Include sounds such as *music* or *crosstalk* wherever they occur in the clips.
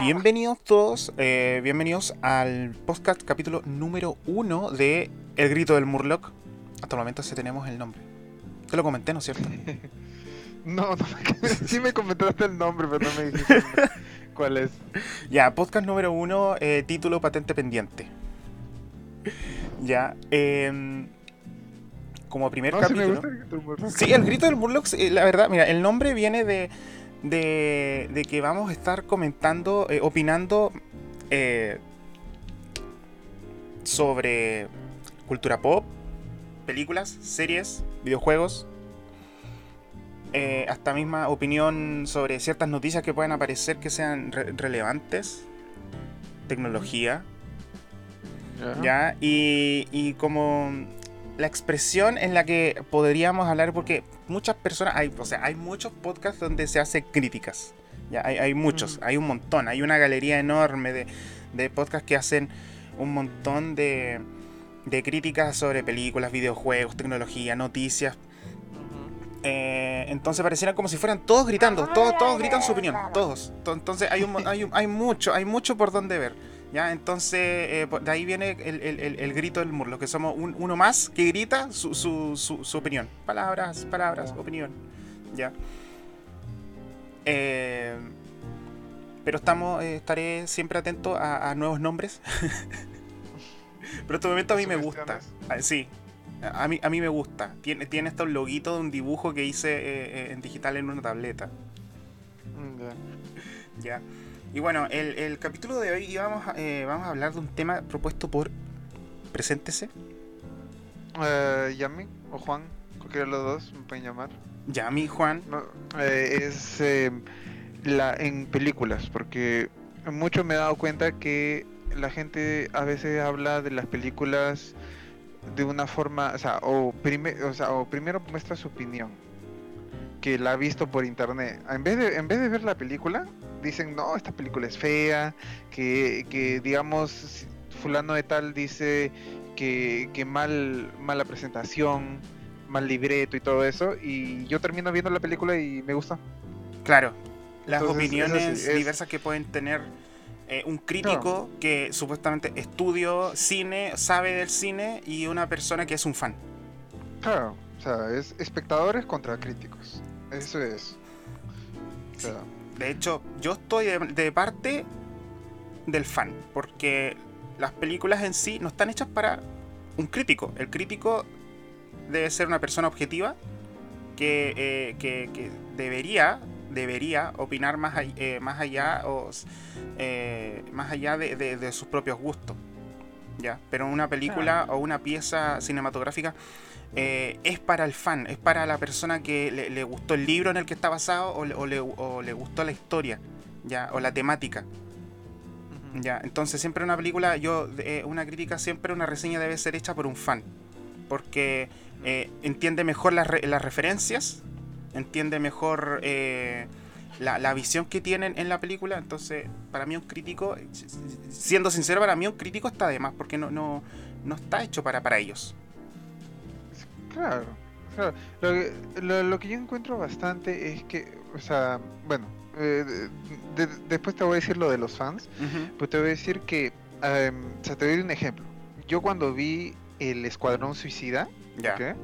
Bienvenidos todos, eh, bienvenidos al podcast capítulo número uno de El Grito del Murloc. Hasta el momento sí tenemos el nombre. Te lo comenté, ¿no es cierto? *laughs* No, no *laughs* sí me comentaste el nombre, pero no me dijiste *laughs* cuál es. Ya, podcast número uno, eh, título patente pendiente. Ya, em, como primer No, sí me capítulo. gusta el grito del Murloc. Sí, el grito del Murloc, sí, la verdad, mira, el nombre viene de, de, de que vamos a estar comentando, eh, opinando eh, sobre cultura pop, películas, series, videojuegos, eh, hasta misma opinión sobre ciertas noticias que puedan aparecer que sean re- relevantes, tecnología, Ya. ¿ya? Y, y como la expresión en la que podríamos hablar, porque muchas personas, hay, o sea, hay muchos podcasts donde se hacen críticas, ¿ya? Hay, hay muchos, hay un montón, hay una galería enorme de, de podcasts que hacen un montón de, de críticas sobre películas, videojuegos, tecnología, noticias. Eh, entonces pareciera como si fueran todos gritando, todos, todos gritan su opinión, todos. To- Entonces hay, un, hay, un- hay mucho, hay mucho por donde ver. ¿Ya? Entonces eh, por- de ahí viene el, el- el- el grito del murlo, que somos un- uno más que grita su, su, su, su opinión. Palabras, palabras, opinión. ¿ya? Eh, pero estamos, eh, estaré siempre atento a, a nuevos nombres. *laughs* pero este momento a mí me gusta. Ah, Sí, a mí, a mí me gusta. Tiene, tiene estos loguitos de un dibujo que hice en digital en una tableta. Mm, ya. Y bueno, el, el capítulo de hoy íbamos a, eh, vamos a hablar de un tema propuesto por. Preséntese. Eh, Yami o Juan, cualquiera de los dos me pueden llamar. Yami, Juan. No, eh, es eh, la en películas, porque mucho me he dado cuenta que la gente a veces habla de las películas de una forma, o sea, o, prime- o, sea, o primero muestra su opinión, que la ha visto por internet. En vez de, en vez de ver la película, dicen, no, esta película es fea, que, que digamos, fulano de tal dice que, que mal, mala presentación, mal libreto y todo eso, y yo termino viendo la película y me gusta. Claro. Las Entonces, opiniones eso sí, es- diversas que pueden tener eh, un crítico que supuestamente estudió cine, sabe del cine, y una persona que es un fan. Claro, o sea, es espectadores contra críticos. Eso es. O sea, De hecho, yo estoy de, de parte del fan, porque las películas en sí no están hechas para un crítico. El crítico debe ser una persona objetiva que, eh, que- que debería, debería opinar más, eh, más allá, o, eh, más allá de, de- de sus propios gustos. ¿ya? Pero una película o una pieza cinematográfica eh, es para el fan, es para la persona que le, le gustó el libro en el que está basado o le, o le- o le gustó la historia, ya, o la temática. Ya, entonces siempre una película, yo, eh, una crítica, siempre una reseña debe ser hecha por un fan, porque eh, entiende mejor las, re- las referencias, entiende mejor la, la visión que tienen en la película, entonces para mí un crítico, siendo sincero, para mí un crítico está de más, porque no, no, no está hecho para, para ellos. Claro, claro. Lo, que- lo, lo que yo encuentro bastante es que, o sea, bueno, eh, de- de- después te voy a decir lo de los fans, Ujú. pero te voy a decir que, em, o sea, te doy un ejemplo. Yo cuando vi el Escuadrón Suicida, Ya. ¿ok?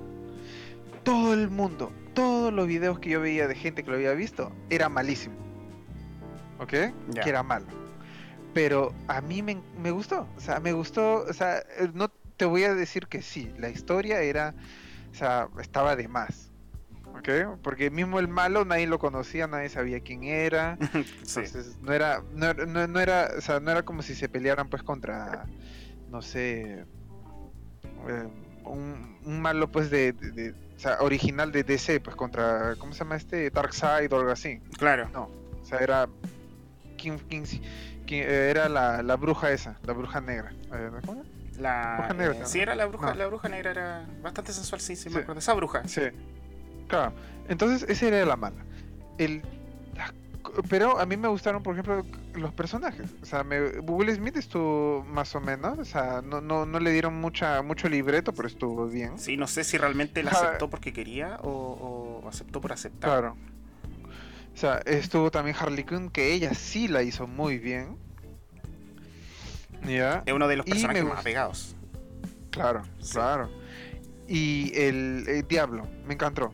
todo el mundo, todos los videos que yo veía de gente que lo había visto, era malísimo. ¿Ok? Que era malo. Pero a mí me, me gustó. O sea, me gustó. O sea, eh, no te voy a decir que sí. La historia era. O sea, estaba de más. ¿Ok? Porque mismo el malo nadie lo conocía, nadie sabía quién era. *laughs* Sí. Entonces, no era, no, no, no era, o sea, no era como si se pelearan pues contra, no sé, eh, un, un malo pues de, de- de- o sea, original de DC, pues contra, ¿cómo se llama este? Darkseid o algo así. Claro. O sea, era, King, King- King- era la, la bruja esa, la bruja negra. ¿cómo era? La, Bruja negra, eh, sí, era la bruja, No. la bruja negra, era bastante sensual, sí, sí, me acuerdo. Esa bruja. Sí. Claro. Entonces, esa era la mala. El, la- pero a mí me gustaron, por ejemplo, los personajes. O sea, me, Will Smith estuvo más o menos. O sea, no, no, no le dieron mucha, mucho libreto, pero estuvo bien. Sí, no sé si realmente la Ja. aceptó porque quería o, o aceptó por aceptar. Claro. sea, estuvo también Harley Quinn, que ella sí la hizo muy bien. Es uno de los personajes más pegados. Claro, Sí. claro. Y el, eh, Diablo, me encantó.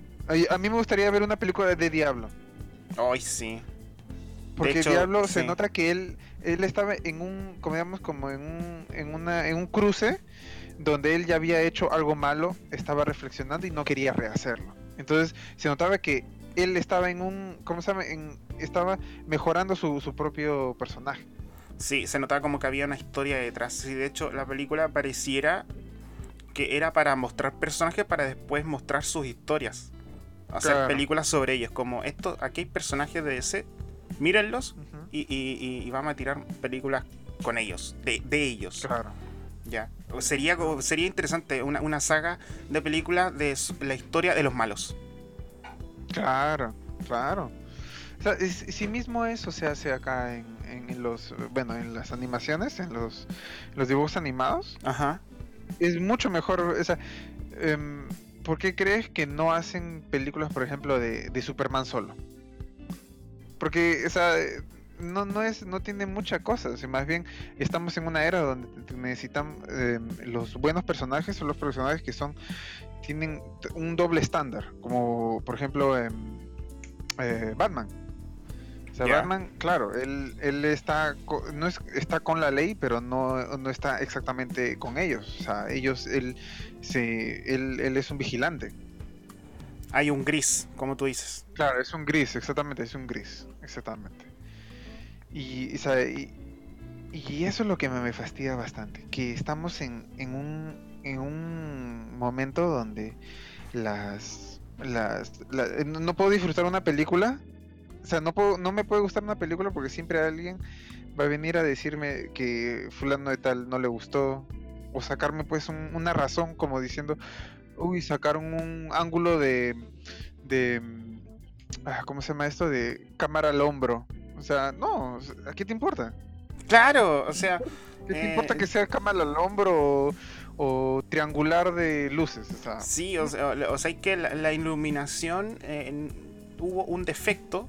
A mí me gustaría ver una película de Diablo. Ay, sí. Porque hecho, Diablo se nota que él, él estaba en un, como digamos, como en un, en una, en un cruce donde él ya había hecho algo malo, estaba reflexionando y no quería rehacerlo. Entonces se notaba que él estaba en un, ¿cómo se llama? En- estaba mejorando su, su propio personaje. Sí, se notaba como que había una historia detrás. Sí, de hecho, la película pareciera que era para mostrar personajes para después mostrar sus historias. Hacer Claro. películas sobre ellos. Como esto, aquí hay personajes de DC, mírenlos y, y- y- y vamos a tirar películas con ellos, de, de ellos. Claro. Ya. Sería, sería interesante una, una saga de películas de la historia de los malos. Claro, claro. O sea, es- sí mismo eso se hace acá en, en los, bueno, en las animaciones, en los, los dibujos animados. Ajá. Es mucho mejor, o sea, em, ¿por qué crees que no hacen películas, por ejemplo, de, de Superman solo? Porque, o sea, no, no es, no tiene mucha cosa, o sea, más bien estamos en una era donde necesitan em, los buenos personajes son los personajes que son, tienen un doble estándar, como por ejemplo em, eh, Batman. O sea, Ya. Batman, claro, él, él está, co- no es, está con la ley, pero no, no está exactamente con ellos. O sea, ellos, él, se, él, él es un vigilante. Hay un gris, como tú dices. Claro, es un gris, exactamente, es un gris, exactamente. Y, y, sabe, y, y eso es lo que me, me fastidia bastante, que estamos en, en, un, en un momento donde las, las la- no no puedo disfrutar una película, o sea, no, puedo, no me puede gustar una película porque siempre alguien va a venir a decirme que fulano de tal no le gustó, o sacarme pues un- una razón como diciendo, uy, sacaron un ángulo de, de, ah, ¿cómo se llama esto? De cámara al hombro. O sea, no, ¿a qué te importa? Claro, o sea, ¿Qué te Eh, importa que sea cámara al hombro o, o triangular de luces? O sea, sí, o sea, o sea, hay que la, la iluminación eh, en- hubo un defecto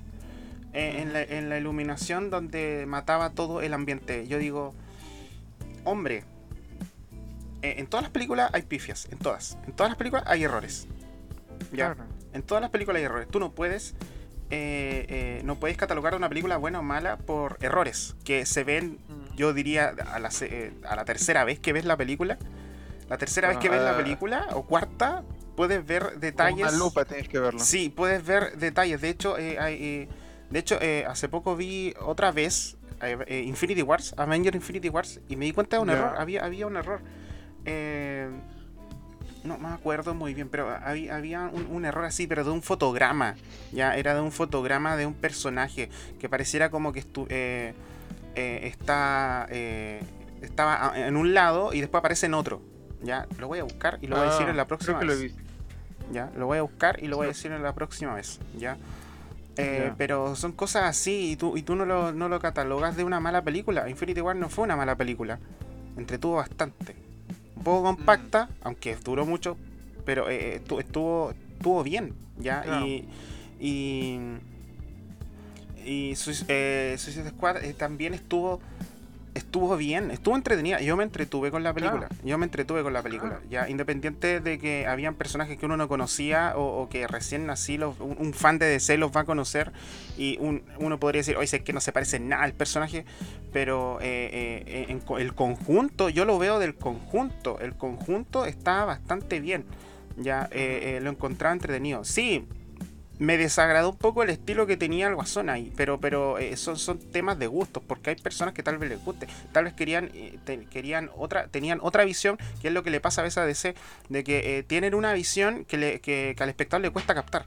en, la, en la iluminación donde mataba todo el ambiente. Yo digo, hombre, eh, en todas las películas hay pifias, en todas. En todas las películas hay errores. Ya. claro. En todas las películas hay errores. Tú no puedes. eh, eh, no puedes catalogar una película buena o mala por errores que se ven, yo diría, a la, se- eh, a la tercera vez que ves la película. La tercera vez que ves la Ah. película, o cuarta, puedes ver Con detalles. una lupa tienes que verlo. Sí, puedes ver detalles. De hecho, eh, hay, eh, de hecho eh, hace poco vi otra vez eh, eh, Infinity Wars, Avenger Infinity Wars, y me di cuenta de un error. Había, había un error. Eh, no me acuerdo muy bien, pero había, había un, un error así, pero de un fotograma. Ya era de un fotograma de un personaje que pareciera como que estu- eh, eh, está eh, estaba en un lado y después aparece en otro. Ya, lo voy a buscar y lo voy a decir Ah, en la próxima lo vez. Ya, lo voy a buscar y lo voy a decir en la próxima vez. Ya. Eh. Pero son cosas así y tú, y tú no, lo, no lo catalogas de una mala película. Infinity War no fue una mala película. Entretuvo bastante. Un poco compacta, aunque duró mucho, pero eh, estu- estuvo, estuvo bien. ¿ya? Claro. Y, y, y eh, Suicide Squad eh, también estuvo estuvo bien, estuvo entretenida. Yo me entretuve con la película. Yo me entretuve con la película. Claro. Ya, independiente de que habían personajes que uno no conocía o, o que recién así los, un, un fan de DC los va a conocer y un- uno podría decir, oye, es que no se parece nada al personaje, pero eh, eh, en el conjunto, yo lo veo del conjunto. El conjunto está bastante bien. Ya eh, lo encontraba entretenido. Sí, me desagradó un poco el estilo que tenía el Guasón ahí, pero, pero eh, son, son temas de gustos, porque hay personas que tal vez les guste, tal vez querían, eh, te- querían otra, tenían otra visión, que es lo que le pasa a veces a DC, de que eh, tienen una visión que, le, que, que al espectador le cuesta captar.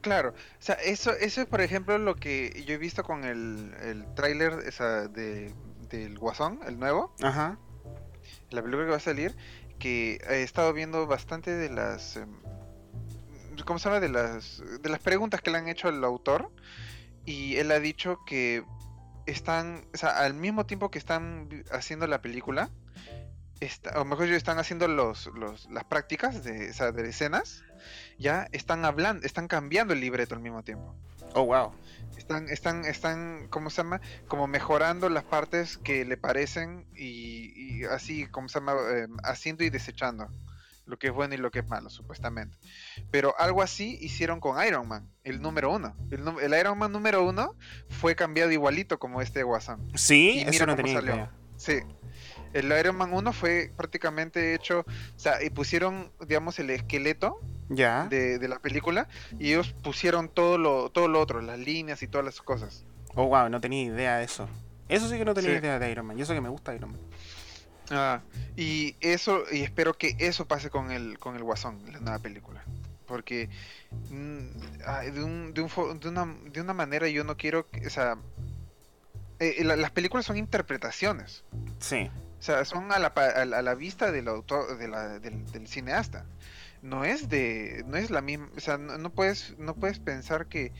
Claro, o sea, eso, eso es por ejemplo lo que yo he visto con el, el tráiler esa de, del Guasón, el nuevo, Ajá. la película que va a salir, que he estado viendo bastante de las, em, ¿cómo se llama? De las, de las preguntas que le han hecho al autor y él ha dicho que están, o sea, al mismo tiempo que están haciendo la película, está, o mejor dicho, están haciendo los, los, las prácticas de, o sea, de escenas, ya están hablando, están cambiando el libreto al mismo tiempo. Oh, wow. Están, están, están, ¿cómo se llama? Como mejorando las partes que le parecen y, y así, ¿cómo se llama? Eh, haciendo y desechando lo que es bueno y lo que es malo, supuestamente. Pero algo así hicieron con Iron Man, el número uno. El, Iron Man número uno fue cambiado igualito como este Guasón. Sí, Y eso mira no cómo tenía salió. idea. Sí. El Iron Man 1 fue prácticamente hecho, o sea, y pusieron, digamos, el esqueleto Ya. de, de la película y ellos pusieron todo lo, todo lo otro, las líneas y todas las cosas. Oh, wow, no tenía idea de eso. Eso sí que no tenía Sí. idea de Iron Man. Y eso que me gusta Iron Man. Ah, y eso, y espero que eso pase con el, con el Guasón, la nueva película. Porque mm, de, un- de un de una, de una manera yo no quiero, que- o sea, eh, la- las películas son interpretaciones. Sí. O sea, son a la, a la, a la vista del autor, de la- del, del cineasta. No es de, no es la misma, o sea, no, no puedes, no puedes pensar que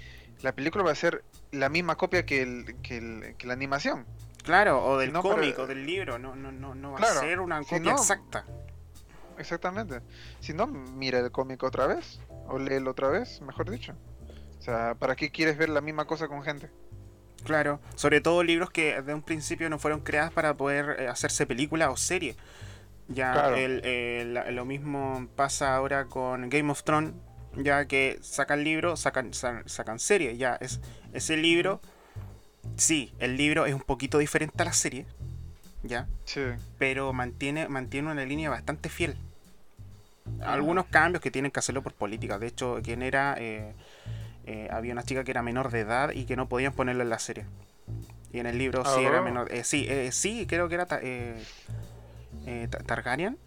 la película va a ser la misma copia que, el, que, el- que la animación. Claro, o del Si no, cómic, o del libro. No, no, no, no va Claro, a ser una si copia no- exacta. Exactamente. Si no, mira el cómic otra vez, o léelo otra vez, mejor dicho. O sea, ¿para qué quieres ver la misma cosa con gente? Claro, sobre todo libros que de un principio no fueron creadas para poder eh, hacerse película o serie. Ya Claro. el- el- la- lo mismo pasa ahora con Game of Thrones, ya que sacan libro, sacan, sa- sacan serie. Ya es ese libro, sí, el libro es un poquito diferente a la serie, ya, Sí. pero mantiene, mantiene una línea bastante fiel. Algunos cambios que tienen que hacerlo por política. De hecho, quien era. eh, eh, había una chica que era menor de edad y que no podían ponerla en la serie. Y en el libro sí era oh. menor. eh, sí, eh, sí, creo que era ta- eh, eh, Ta- Targaryen.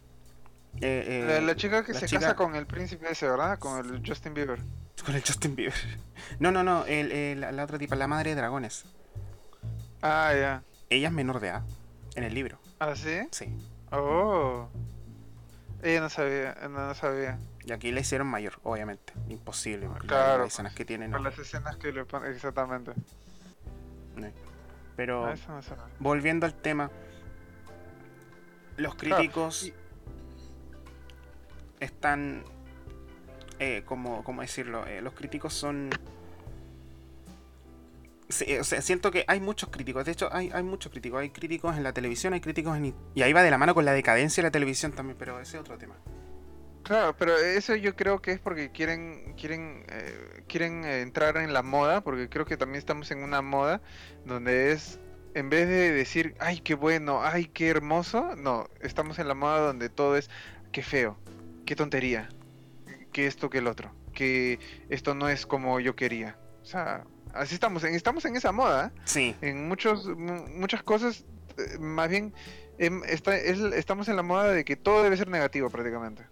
Eh, La, la chica que la se chica- casa con el príncipe ese, ¿verdad? Con el Justin Bieber. Con el Justin Bieber. *laughs* No, no, no. el- el- la, la otra tipa, la madre de dragones. Ah, ya. Ella es menor de edad. En el libro. ¿Ah, sí? Sí. Oh. Ella no sabía, no, no sabía. Y aquí la hicieron mayor, obviamente. Imposible. Claro, Las escenas que tienen. Por las escenas que le ponen, exactamente. Pero. Ah, eso no volviendo al tema, los críticos y- están, eh, como, ¿cómo decirlo? Eh, los críticos son... Siento que hay muchos críticos, de hecho hay, hay muchos críticos, hay críticos en la televisión, hay críticos en... Y ahí va de la mano con la decadencia de la televisión también, pero ese es otro tema. Claro, pero eso yo creo que es porque quieren quieren eh, quieren eh, entrar en la moda, porque creo que también estamos en una moda donde es en vez de decir, "Ay, qué bueno, ay, qué hermoso", no, estamos en la moda donde todo es qué feo, qué tontería, que esto que el otro, que esto no es como yo quería. O sea, así estamos, en, estamos en esa moda. Sí, en muchos mu- muchas cosas eh, más bien em, está, es- estamos en la moda de que todo debe ser negativo prácticamente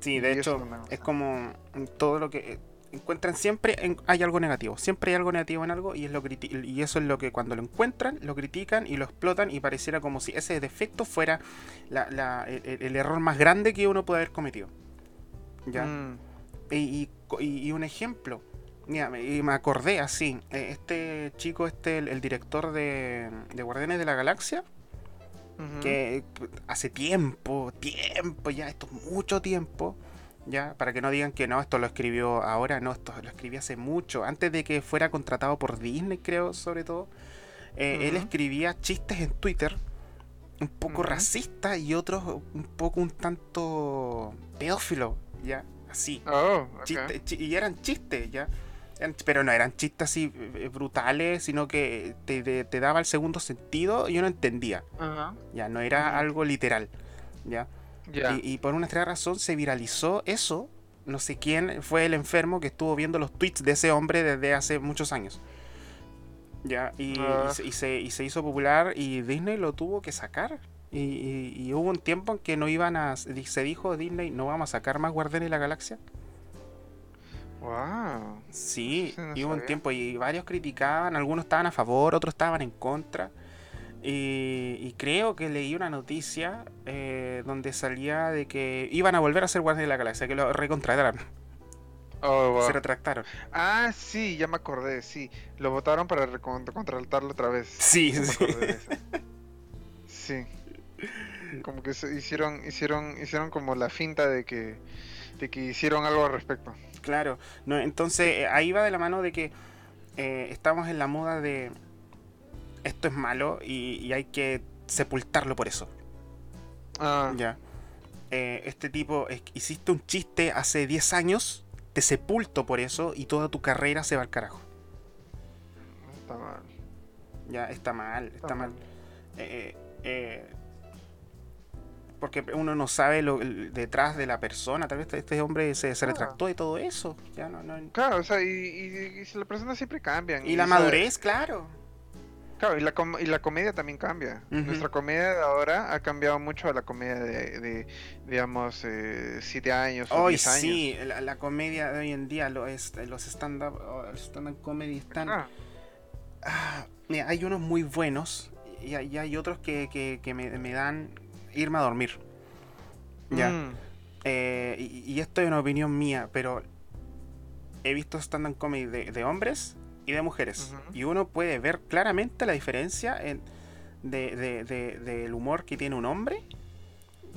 sí, de hecho es como todo lo que... eh, Encuentran siempre, en- hay algo negativo, siempre hay algo negativo en algo y, es lo y eso es lo que cuando lo encuentran, lo critican y lo explotan y pareciera como si ese defecto fuera la- la- el, error más grande que uno puede haber cometido. ¿Ya? Mm, Y, y- y- y un ejemplo, mira, y me acordé así, eh, este chico, este, el, el director de, de Guardianes de la Galaxia, que hace tiempo, tiempo, ya, esto es mucho tiempo, ya, para que no digan que no, esto lo escribió ahora, no, esto lo escribí hace mucho, antes de que fuera contratado por Disney, creo, sobre todo, eh, él escribía chistes en Twitter, un poco Ujú. racista y otros un poco un tanto pedófilo, ya, así. Oh. Chiste- chi- y eran chistes, ¿ya? Pero no eran chistes así eh, brutales, sino que te, te- te daba el segundo sentido y yo no entendía, Ajá. ya, no era algo literal, ¿ya? Ya. Y, y por una extraña razón se viralizó eso, no sé quién fue el enfermo que estuvo viendo los tweets de ese hombre desde hace muchos años. Ya, y, Ah. se, y se- y se hizo popular y Disney lo tuvo que sacar. Y hubo un tiempo en que no iban a. Se dijo Disney, no vamos a sacar más Guardianes de la Galaxia. Wow. Sí, no y hubo un tiempo y varios criticaban, algunos estaban a favor, otros estaban en contra. Y, y creo que leí una noticia eh, donde salía de que iban a volver a ser Guardianes de la Galaxia, que lo recontrataron, Oh, wow. se retractaron. Ah, sí, ya me acordé, sí. Lo votaron para recon- contratarlo otra vez. Sí, Ya sí. *laughs* Sí. Como que se hicieron, hicieron, hicieron como la finta de que, de que hicieron algo al respecto. Claro, no, entonces eh, ahí va de la mano de que eh, estamos en la moda de esto es malo y, y hay que sepultarlo por eso. Ah, Ya. Eh, este tipo, es- hiciste un chiste hace 10 años, te sepulto por eso y toda tu carrera se va al carajo. está mal. Ya, está mal, está Está mal. mal. Eh, porque uno no sabe lo el- detrás de la persona. Tal vez este- hombre se, se Ah. retractó de todo eso. Ya no, no- Claro, o sea, y, y, y las personas siempre cambian. Y la sea, madurez, claro. Claro, y la, com- y la comedia también cambia. Nuestra comedia de ahora ha cambiado mucho a la comedia de, de, digamos, 7 años o Hoy 10 años. sí, la, la comedia de hoy en día, lo es- los stand-up stand-up comedy están... Ah, Ah, mira, hay unos muy buenos y hay, y hay otros que, que- que me, me dan irme a dormir. Ya. mm, Eh, y, y esto es una opinión mía, pero he visto stand-up comedy de, de hombres y de mujeres. Y uno puede ver claramente la diferencia en- de- de- de- del humor que tiene un hombre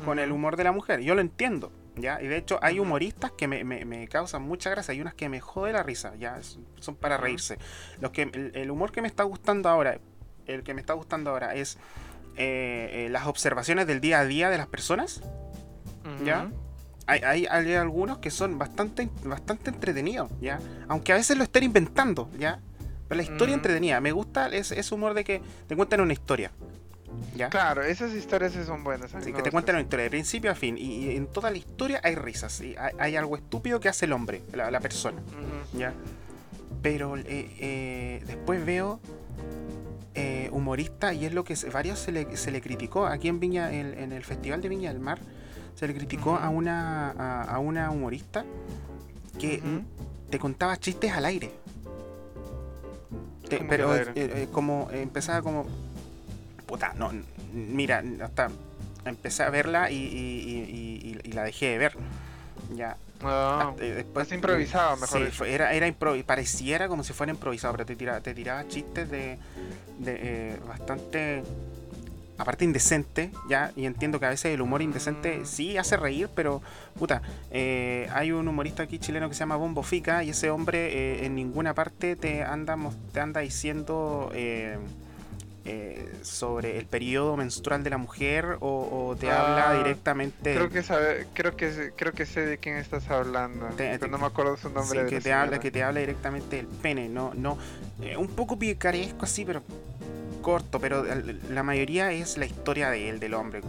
con el humor de la mujer. Yo lo entiendo, ¿ya? Y de hecho hay humoristas que me, me- me causan mucha gracia. Hay unas que me jode la risa, ¿ya? Son para reírse. Los que, el, el humor que me está gustando ahora, el que me está gustando ahora es eh, eh, las observaciones del día a día de las personas. ¿ya? Hay, hay, hay algunos que son bastante, bastante entretenidos, ¿ya? Aunque a veces lo estén inventando, ¿ya? Pero la historia entretenida. Me gusta ese, ese humor de que te cuentan una historia, ¿ya? Claro, esas historias sí son buenas. a mí Sí, me que te cuentan una historia de principio a fin. Y, y en toda la historia hay risas. Y hay, hay algo estúpido que hace el hombre, la, la persona. ¿Ya? Pero eh, después veo eh, humoristas, y es lo que varios se le, se le criticó. Aquí en Viña, en, en el Festival de Viña del Mar, se le criticó a, una, a, a una humorista que te contaba chistes al aire. Te- ¿Cómo pero eh, eh, como empezaba como puta no mira hasta empecé a verla y, y- y- y- y la dejé de ver ya Ah, hasta- eh, después más improvisado, mejor sí, dicho. era era improvi- pareciera como si fuera improvisado pero te tiraba te tiraba chistes de, de, eh, bastante aparte indecente ya y entiendo que a veces el humor indecente Mm. sí hace reír pero puta eh, hay un humorista aquí chileno que se llama Bombo Fica y ese hombre eh, en ninguna parte te anda te anda diciendo eh, eh, sobre el periodo menstrual de la mujer o, o te Ah, habla directamente Creo que sabe, creo que creo que sé de quién estás hablando, Te- pero te- no me acuerdo su Sí, nombre. de que te habla que te habla directamente del pene no no eh, un poco picaresco así pero corto pero la mayoría es la historia de él del hombre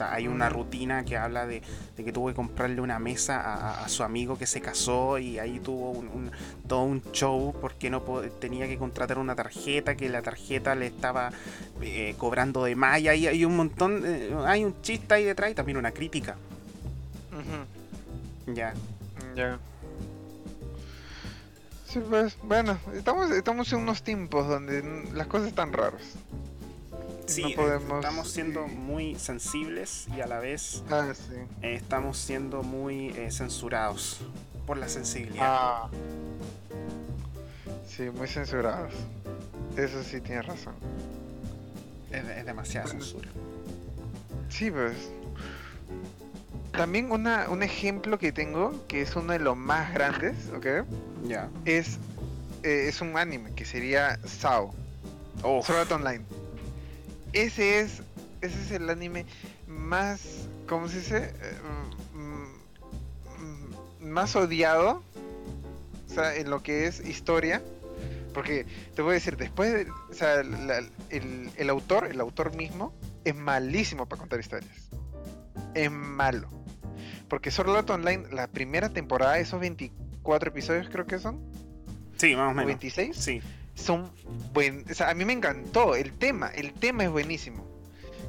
hay una rutina que habla de, de que tuvo que comprarle una mesa a, su amigo que se casó y ahí tuvo un, un- todo un show porque no tenía que contratar una tarjeta que la tarjeta le estaba eh, cobrando de más y ahí hay un montón eh, hay un chiste ahí detrás y también una crítica ya Ya. Sí, pues, bueno, estamos, estamos en unos tiempos donde las cosas están raras. Sí, No eh, podemos- estamos siendo muy sensibles y a la vez Ah, sí. eh, estamos siendo muy eh, censurados por la sensibilidad. Ah. Sí, muy censurados. Eso sí tienes razón. Es, es demasiada bueno. censura. Sí, pues. También una, un ejemplo que tengo, que es uno de los más grandes, ¿ok? Ya. Es, eh, es un anime que sería SAO, Oh, Sword Art Online. Ese es, ese es el anime más, ¿cómo se dice? Eh, mm, mm, más odiado, o sea, en lo que es historia. Porque te voy a decir, después, de- o sea, la- el, el autor, el autor mismo, es malísimo para contar historias. Es malo. Porque Sword Art Online, la primera temporada, esos 24 episodios creo que son, sí, más o menos. 26, Sí. Son buen, o sea, a mí me encantó el tema, el tema es buenísimo.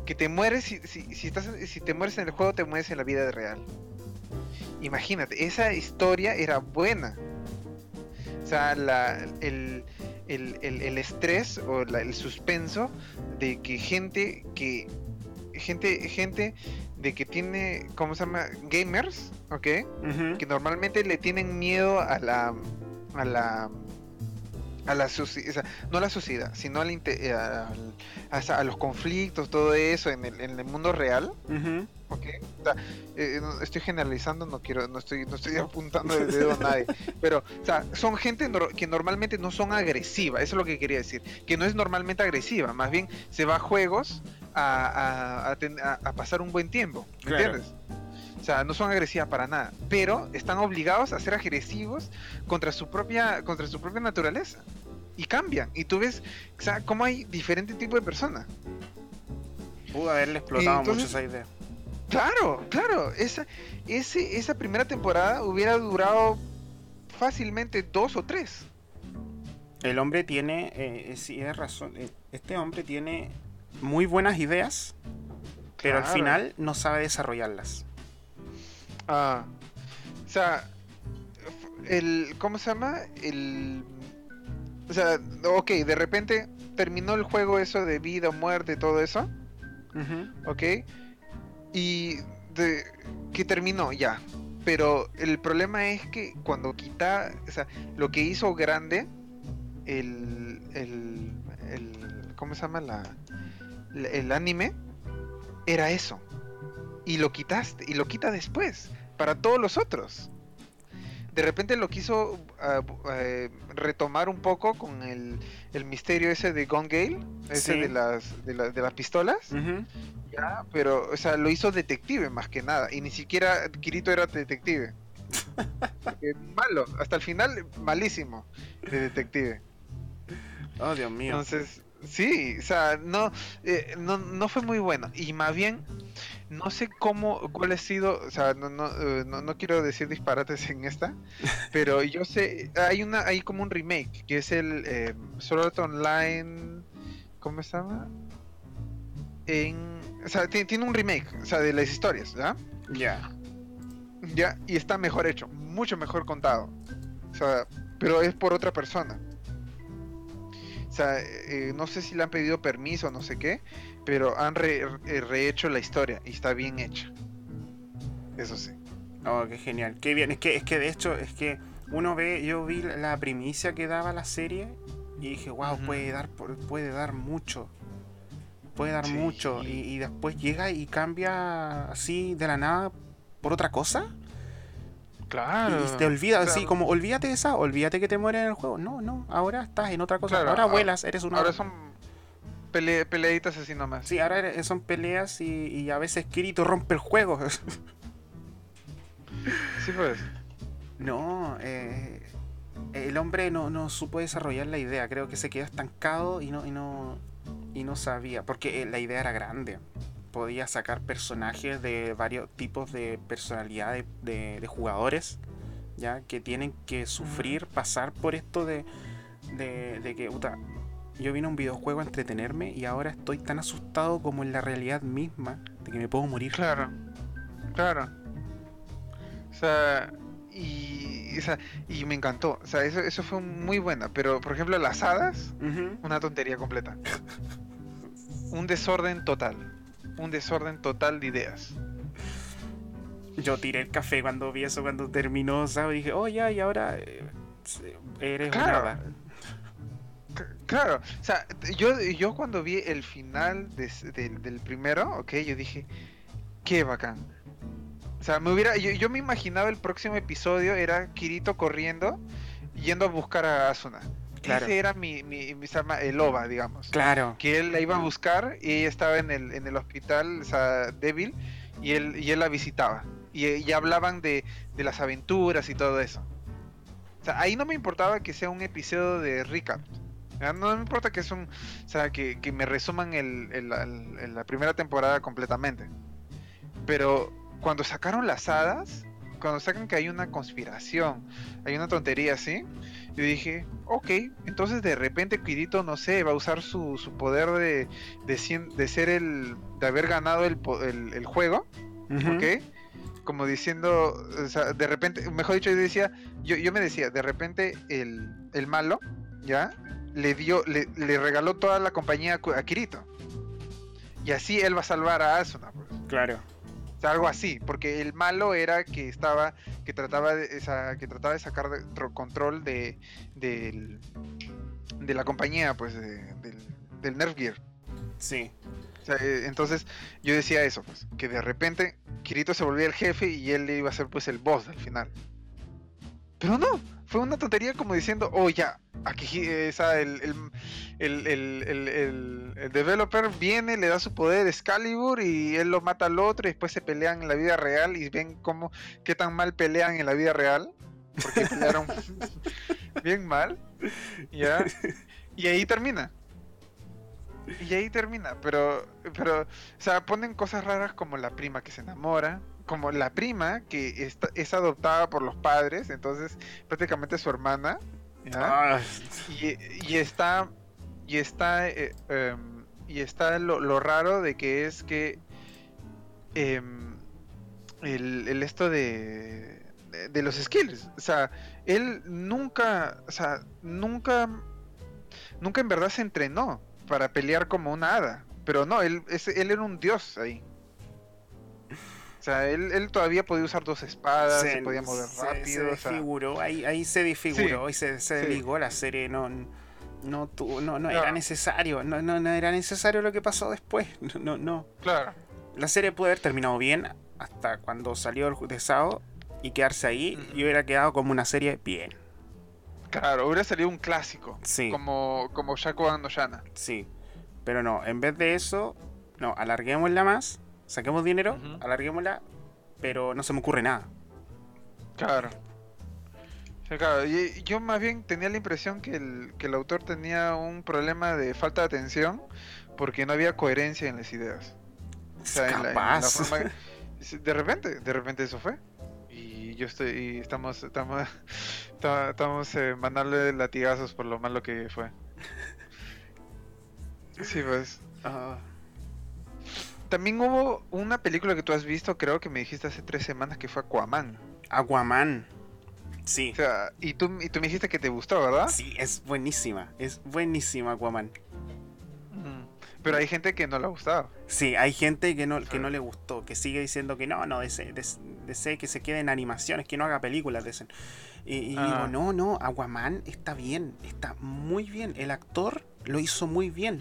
Que te mueres si, si, si estás si te mueres en el juego te mueres en la vida real. Imagínate, esa historia era buena. O sea, la, el, el, el- el estrés o la- el suspenso de que gente que gente gente de que tiene ¿cómo se llama? gamers, ¿ok? Que normalmente le tienen miedo a la a la a la sociedad, no a la sociedad, sino al eh, a, a los conflictos, todo eso en el, en el mundo real. Ujú. ¿ok? O sea, eh, no- estoy generalizando, no quiero, no estoy, no estoy apuntando el dedo a nadie, *laughs* pero, o sea, son gente nor- que normalmente no son agresiva, eso es lo que quería decir, que no es normalmente agresiva, más bien se va a juegos a, a- ten- a- a pasar un buen tiempo, ¿me Claro. entiendes? O sea, no son agresivas para nada, pero están obligados a ser agresivos contra su propia, contra su propia naturaleza. Y cambian. Y tú ves, o sea, cómo hay diferentes tipos de personas. Pudo haberle explotado entonces- mucho esa idea. Claro, claro. Esa, ese, esa primera temporada hubiera durado fácilmente dos o tres. El hombre tiene, eh, sí, es razón, eh, este hombre tiene muy buenas ideas, pero al final no sabe desarrollarlas. Ah, o sea, el, ¿cómo se llama? El, o sea, ok, de repente terminó el juego eso de vida o muerte, todo eso, Ujú. ok, y de, que terminó ya, pero el problema es que cuando quita, o sea, lo que hizo grande el, el, el ¿cómo se llama? La, la- el anime era eso. Y lo quitaste, y lo quita después, para todos los otros. De repente lo quiso eh, retomar un poco con el, el misterio ese de Gone Gale, ese Sí. de, las, de, la- de las pistolas, ya, pero, o sea, lo hizo detective más que nada, y ni siquiera Kirito era detective. *laughs* Porque malo, hasta el final malísimo de detective. Oh, Dios mío. Entonces, sí, o sea, no, eh, no, no fue muy bueno. Y más bien, no sé cómo, cuál ha sido, o sea, no, no, eh, no, no quiero decir disparates en esta, *laughs* pero yo sé, hay una, hay como un remake, que es el eh, Sword Art Online, ¿cómo se llama? En, o sea, ti- tiene un remake, o sea, de las historias, ¿ya? Ya. Ya, y está mejor hecho, mucho mejor contado. O sea, pero es por otra persona. O sea, eh, no sé si le han pedido permiso o no sé qué, pero han re- eh, rehecho la historia y está bien hecha. Eso sí. Oh, qué genial. Qué bien. Es que, es que de hecho, es que uno ve, yo vi la primicia que daba la serie y dije, wow, puede dar, puede dar mucho. Puede dar Sí. mucho. Y, y después llega y cambia así de la nada por otra cosa. Claro. Y te olvidas, así como, olvídate de esa, olvídate que te mueres en el juego. No, no, ahora estás en otra cosa. Claro, ahora a- vuelas, eres una. Ahora son pele- peleitas así nomás. Sí, ahora son peleas y, y a veces Kirito rompe el juego. *laughs* Sí, pues. no, eh, el hombre no, no supo desarrollar la idea. Creo que se quedó estancado y no, y no, y no sabía. Porque eh, la idea era grande. Podía sacar personajes de varios tipos de personalidad de, de- de jugadores. Ya que tienen que sufrir, pasar por esto de, de, de que, puta, yo vine a un videojuego a entretenerme y ahora estoy tan asustado como en la realidad misma de que me puedo morir. Claro. Claro. O sea, y, o sea, y me encantó. O sea, eso, eso fue muy buena. Pero, por ejemplo, las hadas, una tontería completa. Un desorden total. Un desorden total de ideas. Yo tiré el café cuando vi eso, cuando terminó, ¿sabes? Dije, oh, ya, y ahora eh, eres Claro. una hada". Claro, o sea, yo, yo cuando vi el final de del- primero, ok, yo dije, qué bacán. O sea, me hubiera, yo, yo me imaginaba el próximo episodio era Kirito corriendo, yendo a buscar a Asuna. Claro. Ese era mi, mi, mi- el OVA, digamos. Claro. Que él la iba a buscar y ella estaba en el, en el hospital, o sea, débil, y él, y él la visitaba. Y, y hablaban de, de las aventuras y todo eso. O sea, ahí no me importaba que sea un episodio de recap. Ya, No me importa que es un, o sea, que, que me resuman el, el- la primera temporada completamente. Pero cuando sacaron las hadas, cuando sacan que hay una conspiración, hay una tontería así, yo dije, ok, entonces de repente Kirito, no sé, va a usar su, su poder de, de, cien- de ser el, de haber ganado el, el, el juego. ¿ok? Como diciendo, o sea, de repente, mejor dicho, yo decía, yo, yo me decía, de repente el, el malo, ¿ya? Le dio, le, le regaló toda la compañía a Kirito. Y así él va a salvar a Asuna, pues. Claro. O sea, algo así, porque el malo era que estaba, que trataba de, esa, que trataba de sacar de- tro- control de, del, de la compañía, pues, de- del, del Nerf Gear. Sí. O sea, eh, entonces yo decía eso, pues, que de repente Kirito se volvía el jefe y él iba a ser pues el boss al final. Pero no, fue una tontería como diciendo, oh ya, aquí eh, esa, el, el, el, el, el- el- el developer viene, le da su poder Excalibur y él lo mata al otro y después se pelean en la vida real y ven cómo, qué tan mal pelean en la vida real. Porque pelearon *laughs* bien mal. Ya. Y ahí termina. Y ahí termina, pero, pero, o sea, ponen cosas raras como la prima que se enamora, como la prima que está, es adoptada por los padres, entonces prácticamente su hermana. Ah, Y, y está, y está, eh, em, y está lo, lo raro de que es que el, el esto de, de, de los skills, o sea, él nunca, o sea, nunca, nunca en verdad se entrenó para pelear como una hada, pero no, él, es- él era un dios ahí. O sea, él, él todavía podía usar dos espadas, se, podía mover se- rápido. Se o sea, desfiguró, ahí, ahí se desfiguró y se, se sí. desligó la serie. No, no, tuvo- no, no Claro. era necesario. No, no, no era necesario lo que pasó después. *laughs* No, no, no. claro. La serie pudo haber terminado bien hasta cuando salió el de Sao y quedarse ahí y hubiera quedado como una serie bien. Claro, hubiera salido un clásico. Sí. Como, como Shaco no Shana. Sí. Pero no, en vez de eso, no, alarguémosla más, saquemos dinero, Ujú. alarguémosla, pero no se me ocurre nada. Claro. Sí, claro, y- yo más bien tenía la impresión que el, que el autor tenía un problema de falta de atención porque no había coherencia en las ideas. O sea, en la- en la Capaz. forma- *laughs* de repente, de repente eso fue. Y yo estoy, y estamos, estamos, esta- estamos eh, mandándole latigazos por lo malo que fue. *laughs* Sí, pues. Ah, También hubo una película que tú has visto, creo que me dijiste hace tres semanas, que fue Aquaman. Aquaman. Sí. O sea, y tú, y tú me dijiste que te gustó, ¿verdad? Sí, es buenísima. Es buenísima Aquaman. Ujú. Pero hay gente que no le ha gustado. Sí, hay gente que no, que Sí. no le gustó, que sigue diciendo que no, no, DC que se quede en animaciones, que no haga películas, dicen. Y, y Ah. digo, no, no, Aquaman está bien, está muy bien. El actor lo hizo muy bien.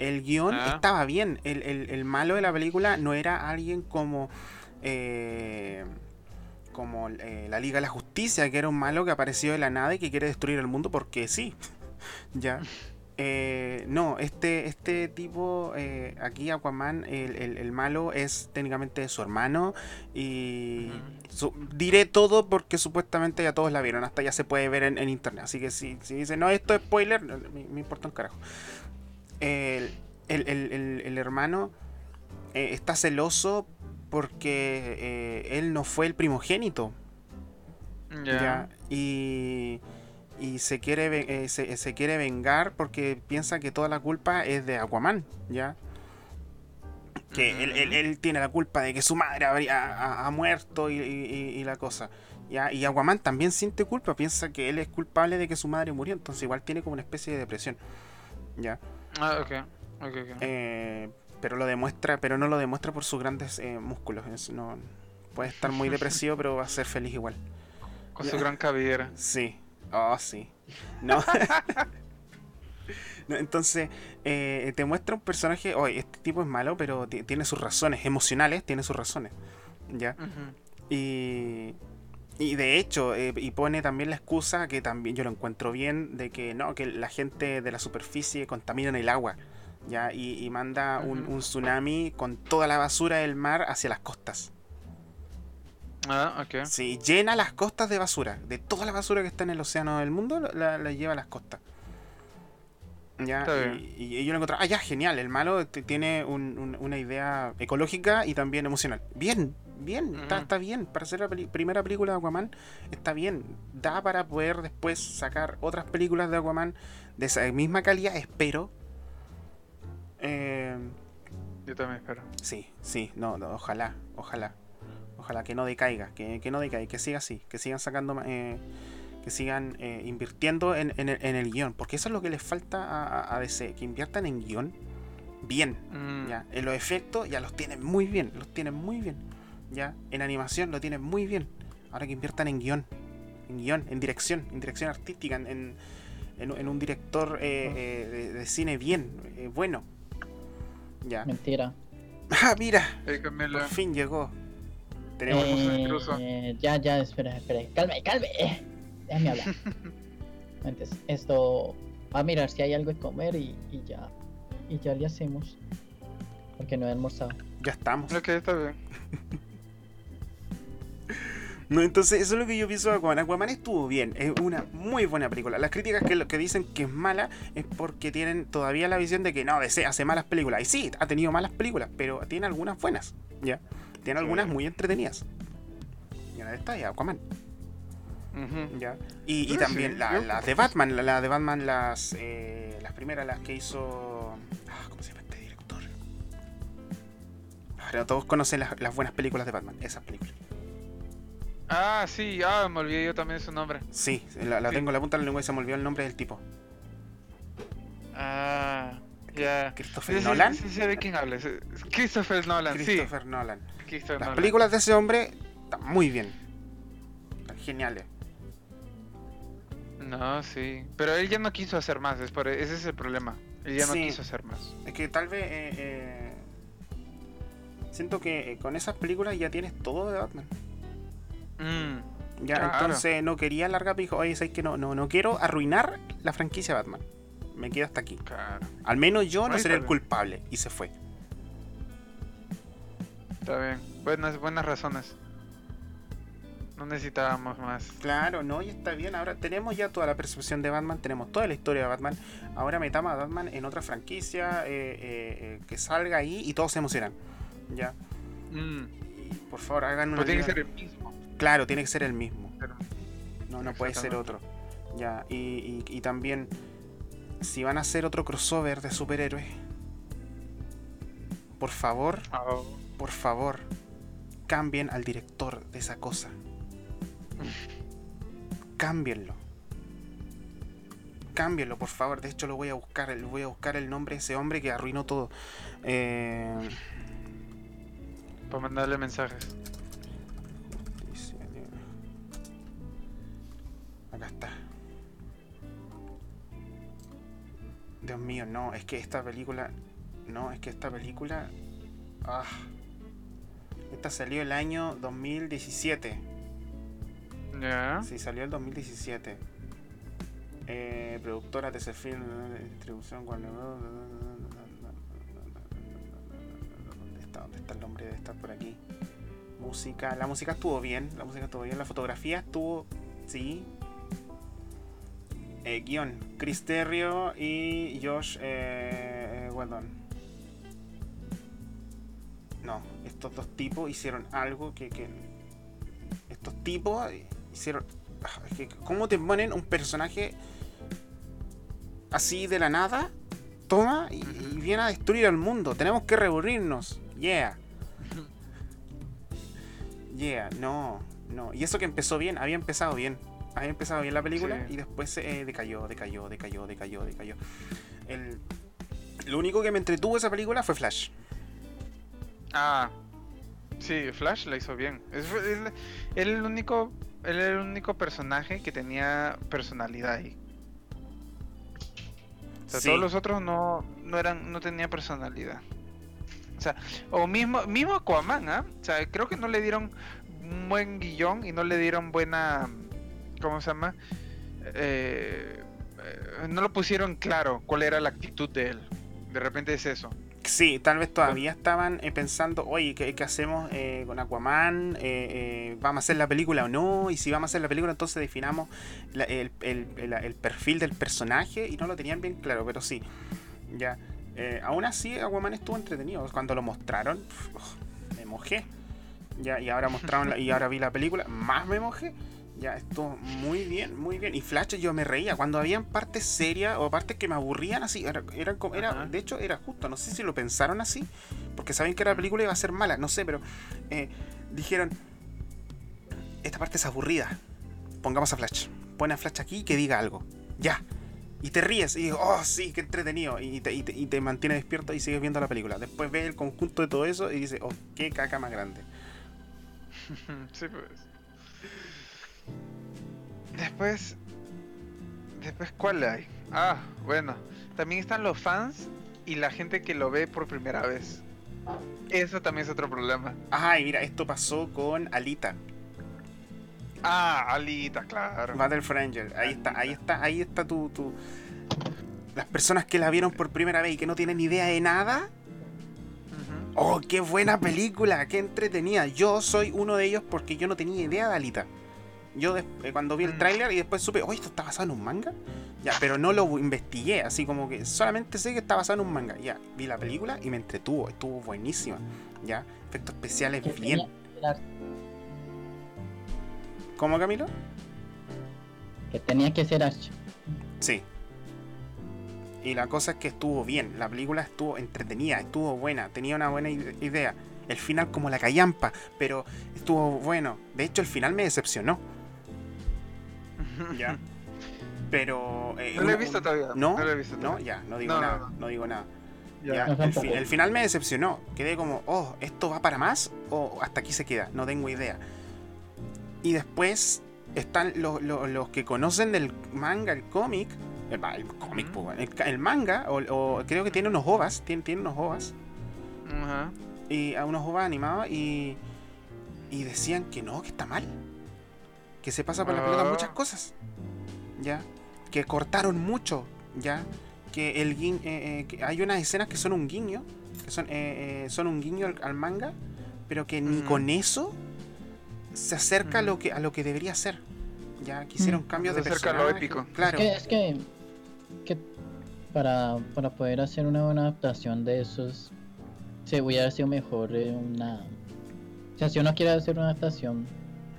El guion Ah. estaba bien. El, el- el malo de la película no era alguien como. eh, como eh, la Liga de la Justicia, que era un malo que apareció de la nada y que quiere destruir el mundo porque sí. *laughs* ya. Eh, no, este, este tipo, eh, aquí Aquaman, el, el- el malo es técnicamente su hermano y su- diré todo porque supuestamente ya todos la vieron, hasta ya se puede ver en, en internet, así que si, si dicen, no, esto es spoiler, me, me importa un carajo. El, el- el- el- hermano eh, está celoso porque eh, él no fue el primogénito. Ya. ¿ya? Y, y se, quiere, eh, se, se quiere vengar porque piensa que toda la culpa es de Aquaman, ¿ya? Que él, él- él tiene la culpa de que su madre habría, ha, ha muerto y, y- y la cosa. ¿ya? Y Aquaman también siente culpa, piensa que él es culpable de que su madre murió, entonces igual tiene como una especie de depresión. ¿ya? Ah, ok. ok, ok. Eh, pero lo demuestra, pero no lo demuestra por sus grandes eh, músculos. es- no, puede estar muy *laughs* depresivo, pero va a ser feliz igual. Con su gran cabellera. Sí. Oh, sí. No. *laughs* No, entonces, eh, te muestra un personaje, oye, este tipo es malo, pero ti- tiene sus razones emocionales, tiene sus razones. ¿Ya? Y, y de hecho, eh, y pone también la excusa, que también yo lo encuentro bien, de que no, que la gente de la superficie contamina el agua. ¿Ya? Y, y manda un, tsunami con toda la basura del mar hacia las costas. Ah, ok. Sí, llena las costas de basura. De toda la basura que está en el océano del mundo, la, la lleva a las costas. Ya, y, yo lo encontré, ah, ya, genial. El malo tiene un- un- una idea ecológica y también emocional. Bien, bien, está, está bien. Para ser la primera película de Aquaman, está bien. Da para poder después sacar otras películas de Aquaman de esa misma calidad, espero. Eh, Yo también espero. Sí, sí, no, no, ojalá, ojalá. Ojalá que no decaiga, que, que no decaiga, que siga así, que sigan sacando, ma- eh, que sigan eh, invirtiendo en, en el, en el guion, porque eso es lo que les falta a, a- DC, que inviertan en guion bien, Mm, ya. En los efectos ya los tienen muy bien, los tienen muy bien, ya. En animación lo tienen muy bien. Ahora que inviertan en guion, en guion, en dirección, en dirección artística, en, en, en, en un director eh, eh, de, de cine bien, eh, bueno. Ya. Mentira. *laughs* Ah, mira, Camila. por fin llegó. Tenemos un intruso. Eh, ya, ya, espera, espera. Calme, calme. Déjame hablar. *laughs* Antes, esto. Va a mirar si hay algo de comer y, y ya. Y ya le hacemos. Porque no he almorzado. ya estamos. Ok, está bien. *laughs* No, entonces eso es lo que yo pienso de Aquaman. Aquaman estuvo bien, es una muy buena película. Las críticas que, lo que dicen que es mala es porque tienen todavía la visión de que no, DC hace malas películas. Y sí, ha tenido malas películas, pero tiene algunas buenas, ¿ya? Tiene algunas muy entretenidas. Y una de estas es ¿ya? Y, y Sí, también sí, la- yo- las de Batman, la, la de Batman, las, eh, las primeras, las que hizo... ah, ¿Cómo se llama este director? Ahora todos conocen las, las buenas películas de Batman, esas películas. Ah, sí, ah, me olvidé yo también su nombre. Sí, la, la Sí. tengo en la punta de la lengua y se me olvidó el nombre del tipo. Ah, ya. Christopher Sí, sí, Nolan. Sí, sé de quién hablas. Christopher Nolan, Christopher Nolan. sí. Christopher Las Nolan. películas de ese hombre están muy bien. Están geniales. No, sí. Pero él ya no quiso hacer más, es por, ese es el problema. Él ya no Sí. quiso hacer más. Es que tal vez. eh, eh, siento que eh, con esas películas ya tienes todo de Batman. Mm, Ya, Claro. entonces no quería pero dijo, oye, ¿sabes que no, no, no quiero arruinar la franquicia Batman. Me quedo hasta aquí. claro. Al menos yo no Ahí seré el culpable. Y se fue. Está bien. Buenas, buenas razones. No necesitábamos más. Claro, no, y está bien. Ahora tenemos ya toda la percepción de Batman, tenemos toda la historia de Batman. Ahora metamos a Batman en otra franquicia eh, eh, eh, que salga ahí y todos se emocionan. Ya. Mm, Y por favor, hagan una. Pero tiene que ser el mismo. Claro, tiene que ser el mismo. Pero- No, no puede ser otro. Ya. Y, y- y también, si van a hacer otro crossover de superhéroes, por favor, Oh, por favor, cambien al director de esa cosa. Cámbienlo. Cámbienlo, por favor. De hecho, lo voy a buscar. Voy a buscar el nombre de ese hombre que arruinó todo. Eh, para mandarle mensajes. Acá está. Dios mío, no. Es que esta película. No, es que esta película. Ah. Esta salió el año 2017. Ya. Sí, salió el 2017. Eh, productora TC Film, distribución. ¿Dónde está? ¿Dónde está el nombre? Debe estar por aquí. Música. La música estuvo bien. La música estuvo bien. La fotografía estuvo. Sí. Eh, guion. Chris Terrio y Josh eh. No, estos dos tipos hicieron algo que, que estos tipos hicieron. ah, ¿Cómo te ponen un personaje así de la nada? Toma y, y viene a destruir al mundo. Tenemos que reunirnos. Yeah. Yeah, no, no. Y eso que empezó bien, había empezado bien. Había empezado bien la película Sí. y después eh, decayó, decayó, decayó, decayó, decayó. El, lo único que me entretuvo esa película fue Flash. Ah. Sí, Flash la hizo bien. Es, el único. Él era el único personaje que tenía personalidad ahí. O sea, Sí. todos los otros no, no eran, no tenían personalidad. O sea, o mismo, mismo Aquaman, ¿ah? O sea, creo que no le dieron un buen guion y no le dieron buena. ¿Cómo se llama? Eh, eh, no lo pusieron claro cuál era la actitud de él. De repente es eso. Sí, tal vez todavía estaban eh, pensando, oye, ¿qué, hacemos eh, con Aquaman? Eh, eh, ¿Vamos a hacer la película o no? Y si vamos a hacer la película, entonces definamos la- el, el- el- el perfil del personaje y no lo tenían bien claro, pero sí. Ya. Eh, aún así, Aquaman estuvo entretenido. Cuando lo mostraron, me mojé. Ya, y ahora mostraron la- y ahora vi la película, más me mojé. Ya, estuvo muy bien, muy bien. Y Flash yo me reía. Cuando habían partes serias o partes que me aburrían así, era, era, Ajá. de hecho era justo. No sé si lo pensaron así, porque saben que la película iba a ser mala, no sé, pero eh, dijeron, esta parte es aburrida. Pongamos a Flash. Pon a Flash aquí y que diga algo. Ya. Y te ríes y digo, oh sí, qué entretenido. Y te, y te, y te mantiene despierto y sigues viendo la película. Después ves el conjunto de todo eso y dices, oh, qué caca más grande. *laughs* sí, pues. Después Después, ¿cuál hay? Ah, bueno. También están los fans y la gente que lo ve por primera vez. Eso también es otro problema. Ay, mira, esto pasó con Alita, Ah, Alita, claro. Battle for Angel. Ahí está, ahí está, ahí está tu, tu- Las personas que la vieron por primera vez y que no tienen idea de nada. Oh, qué buena película, qué entretenida. Yo soy uno de ellos porque yo no tenía idea de Alita. Yo eh, cuando vi el Mm. tráiler y después supe, oye, esto está basado en un manga. Ya, pero no lo investigué, así como que solamente sé que está basado en un manga. Ya, vi la película y me entretuvo, estuvo buenísima. Ya, efectos especiales bien. tenía ¿Cómo, Camilo? Que tenía que ser Arch. Sí. Y la cosa es que estuvo bien, la película estuvo entretenida, estuvo buena, tenía una buena ide- idea. El final como la callampa, pero estuvo bueno. De hecho, el final me decepcionó. *laughs* Ya. Pero... eh, No lo he visto un- todavía. ¿No? No lo he visto No, todavía. ya, no digo No, no, nada, no. no, digo nada. Ya. Ya, el, fi- tampoco. el final me decepcionó. Quedé como, oh, ¿esto va para más? ¿O hasta aquí se queda? No tengo idea. Y después están lo- lo- los que conocen del manga, el cómic. El, cómic, pues, el, manga, o, o creo que tiene unos ovas. Tiene, tiene unos ovas. Ajá. Y a unos ovas animados. Y, y decían que no, que está mal. Que se pasa por la pelota Ah. muchas cosas. Ya. Que cortaron mucho. Ya. Que el guiñ- eh, eh, que hay unas escenas que son un guiño. Que son, eh, eh, son un guiño al, al manga. Pero que ni con eso se acerca a, lo que, a lo que debería ser. Ya quisieron Mm. cambios Se de acerca a lo épico. Claro. Es que, es que, que para, para poder hacer una buena adaptación de esos, se hubiera sido mejor eh, una... O sea, si uno quiere hacer una adaptación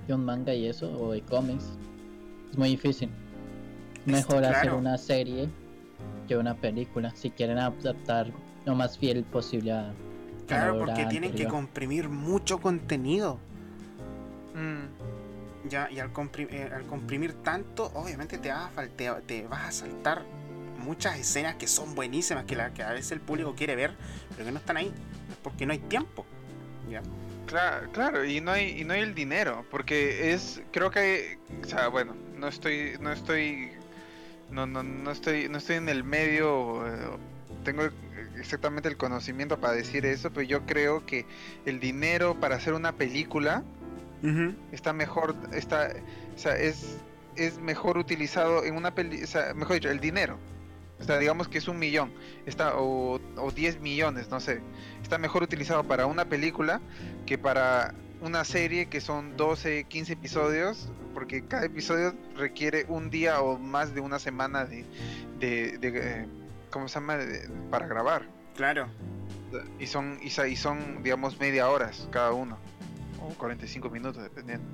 de un manga y eso, o de cómics, es muy difícil. Mejor hacer una serie que una película, si quieren adaptar lo más fiel posible a... a la Claro, obra porque tienen que comprimir mucho contenido. Mm. Ya, y al, compri- eh, al comprimir tanto, obviamente te, va a te, te vas a saltar muchas escenas que son buenísimas, que, la, que a veces el público quiere ver, pero que no están ahí. Porque no hay tiempo. Ya. Claro, claro, y no hay y no hay el dinero, porque es creo que o sea, bueno, no estoy no estoy no no no estoy no estoy en el medio eh, tengo exactamente el conocimiento para decir eso, pero yo creo que el dinero para hacer una película está mejor está o sea, es es mejor utilizado en una peli, o sea, mejor dicho, el dinero. O sea, digamos que es un millón, está o, o 10 millones, no sé. Está mejor utilizado para una película que para una serie que son 12, 15 episodios, porque cada episodio requiere un día o más de una semana de, de, de, eh, ¿cómo se llama? De- para grabar. Claro. Y son, y son, digamos, media horas cada uno. O 45 minutos, dependiendo.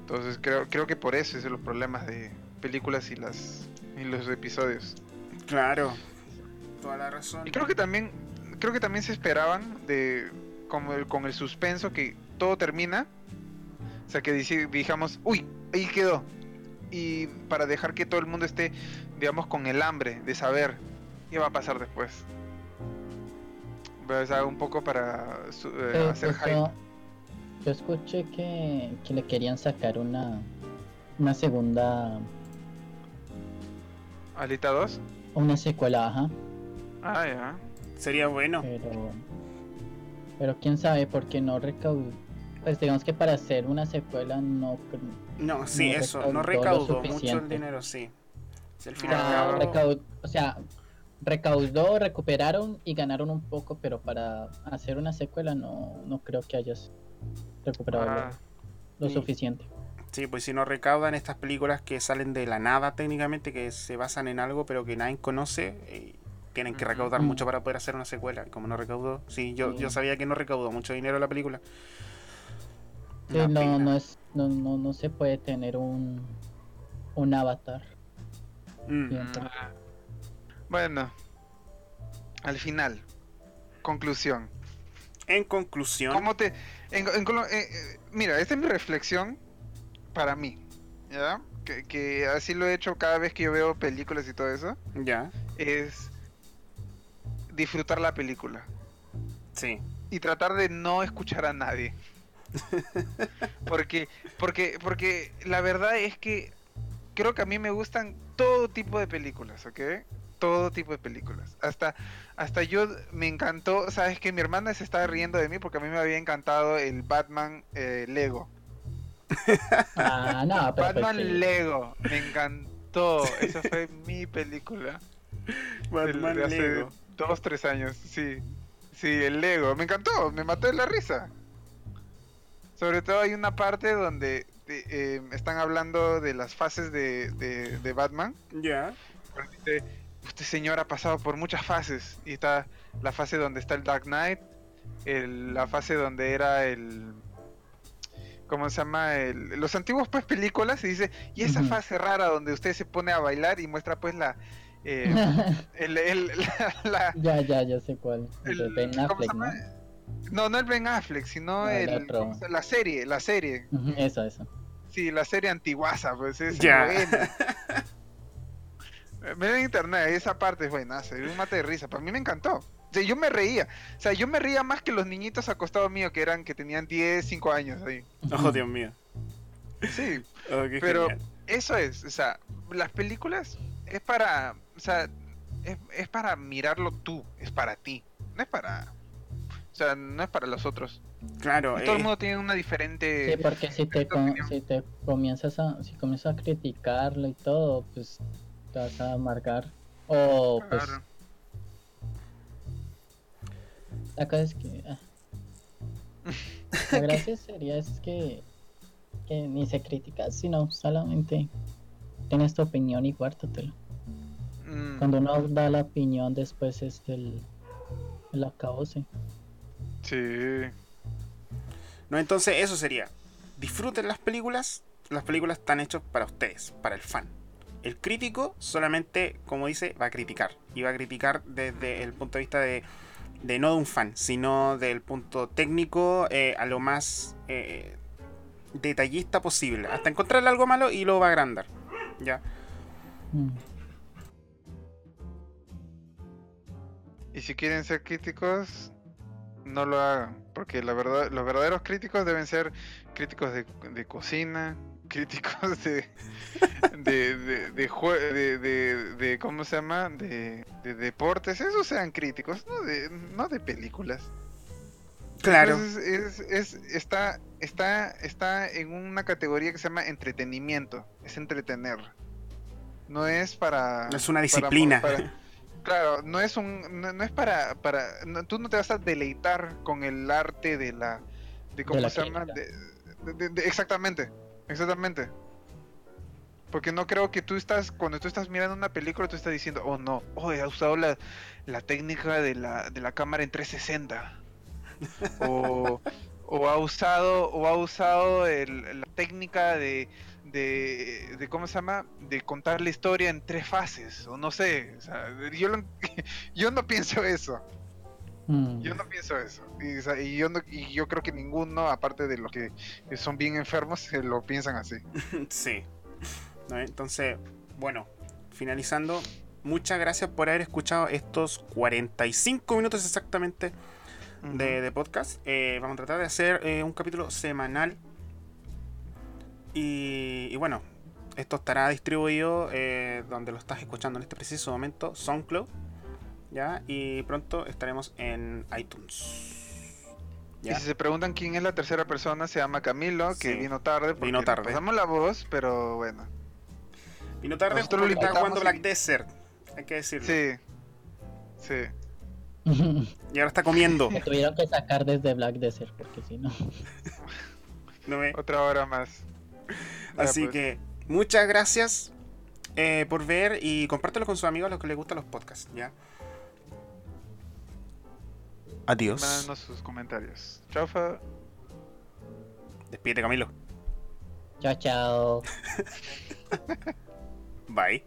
Entonces creo, creo que por eso es los problemas de películas y las y los episodios. Claro. Toda la razón. Y creo que también, creo que también se esperaban de como el- con el suspenso que todo termina. O sea que dijamos, uy, ahí quedó. Y para dejar que todo el mundo esté, digamos, con el hambre de saber qué va a pasar después. O sea, un poco para su- eh, Pero hacer hype. Yo escuché que, que le querían sacar una, una segunda, Alita 2. una secuela, ajá, Ah, ya. Sería bueno. pero, pero quién sabe por qué no recaudó. Pues digamos que para hacer una secuela no No, sí, No eso. No recaudó mucho el suficiente. dinero, sí. Si al o fin y al sea, cabo- recaudó, o sea, recaudó, recuperaron y ganaron un poco, pero para hacer una secuela no, no creo que hayas recuperado lo- Ah, lo, sí. suficiente. Sí, pues si no recaudan estas películas que salen de la nada técnicamente, que se basan en algo pero que nadie conoce, eh, tienen que recaudar Mm. mucho para poder hacer una secuela. Como no recaudó, sí, yo, Sí. yo sabía que no recaudó mucho dinero la película. Sí, no, pena. no, es, no, no, no se puede tener un, un avatar. Mm. Ah. Bueno, al final, conclusión. En conclusión, ¿Cómo te.? en- en colo- eh, eh, mira, esta es mi reflexión para mí. ¿Ya? Que, que así lo he hecho cada vez que yo veo películas y todo eso. ya, Es disfrutar la película. sí, Y tratar de no escuchar a nadie. *laughs* porque, porque, porque la verdad es que creo que a mí me gustan todo tipo de películas, ¿ok? Todo tipo de películas. Hasta, hasta yo me encantó, sabes que mi hermana se estaba riendo de mí porque a mí me había encantado el Batman eh, Lego. Ah, no, pero Batman. Lego, me encantó. Esa fue mi película. Batman de hace Lego. dos, tres años, sí. Sí, el Lego, me encantó, me maté de la risa. Sobre todo hay una parte donde eh, eh, están hablando de las fases de, de- de Batman. Ya. Dice, este señor ha pasado por muchas fases. Y está la fase donde está el Dark Knight, el- la fase donde era el... ¿Cómo se llama? El- los antiguos pues películas y dice, y esa fase rara donde usted se pone a bailar y muestra pues la... eh, *laughs* el, el- la- la- ya, ya, ya sé cuál. El Ben ¿cómo se Affleck, ¿no? No, no el Ben Affleck, sino No, el el, otro. ¿cómo se- la serie, la serie. Ujú, Eso, eso. Sí, la serie antiguaza, pues es Ya. buena. *laughs* Me en internet, esa parte es buena, se un mate de risa, para mí me encantó. O sea, yo me reía, o sea, yo me reía más que los niñitos acostados míos que eran que tenían 10, 5 años ahí. Oh, Dios mío. Sí, Oh, Pero- genial. eso es, o sea, las películas es para, o sea, es, es para mirarlo tú, es para ti, no es para, o sea, no es para los otros. Claro, Y todo el eh, mundo tiene una diferente... Sí, porque si te, com- si te comienzas a, si comienzas a criticarlo y todo, pues te vas a amargar. O pues Claro. la cosa es que ah. *laughs* la gracia sería es que, que ni se critica, sino solamente tienes tu opinión y guárdatelo. Mm, Cuando uno da la opinión después es el, el acabose. sí. No, entonces eso sería. Disfruten las películas. Las películas están hechas para ustedes, para el fan. El crítico solamente, como dice, va a criticar. Y va a criticar desde el punto de vista de, de no de un fan, sino del punto técnico eh, a lo más eh, detallista posible. Hasta encontrarle algo malo y lo va a agrandar. ¿Ya? Mm. Y si quieren ser críticos, no lo hagan, porque la verdad, los verdaderos críticos deben ser críticos de, de cocina, críticos de de, de, de, jue- de, de- de- ¿cómo se llama? De, de deportes, esos sean críticos, no de, no de películas. Claro. Entonces, es, es- está, está, está en una categoría que se llama entretenimiento, es entretener. No es para... Es una para- disciplina. para- claro, no es un, no, no es para, para, no- tú no te vas a deleitar con el arte de la, de cómo la se llama, crítica. de- de- de- de- exactamente, exactamente. Porque no creo que tú estás, cuando tú estás mirando una película, tú estás diciendo, oh no, oh, he usado la, la técnica de la, de la cámara en 360. o, o ha usado, o ha usado la técnica de, de, de, ¿cómo se llama? De contar la historia en tres fases, o no sé. o sea, yo, lo- *laughs* yo no pienso eso. Mm. Yo no pienso eso. Y, yo, no- y yo creo que ninguno, aparte de los que son bien enfermos, lo piensan así. *laughs* Sí. ¿No? Entonces, bueno, finalizando, muchas gracias por haber escuchado estos 45 minutos exactamente de, de podcast. Eh, vamos a tratar de hacer eh, un capítulo semanal. Y, y bueno, esto estará distribuido eh, donde lo estás escuchando en este preciso momento, SoundCloud. ¿Ya? Y pronto estaremos en iTunes. Y si se preguntan quién es la tercera persona, se llama Camilo, que Sí. vino tarde. porque Vino tarde. Pasamos la voz, pero bueno. Vino tarde Nosotros lo porque estaba jugando y- Black Desert. Hay que decirlo. Sí. Sí. Y ahora está comiendo. *laughs* Me tuvieron que sacar desde Black Desert porque si no. *laughs* ¿no ve? Otra hora más. *laughs* Ya, Así pues. que muchas gracias eh, por ver y compártelo con sus amigos a los que les gustan los podcasts. ¿ya? Adiós. Mándanos sus comentarios. Chao, fa. Despídete, Camilo. Chao, chao. *laughs* Bye.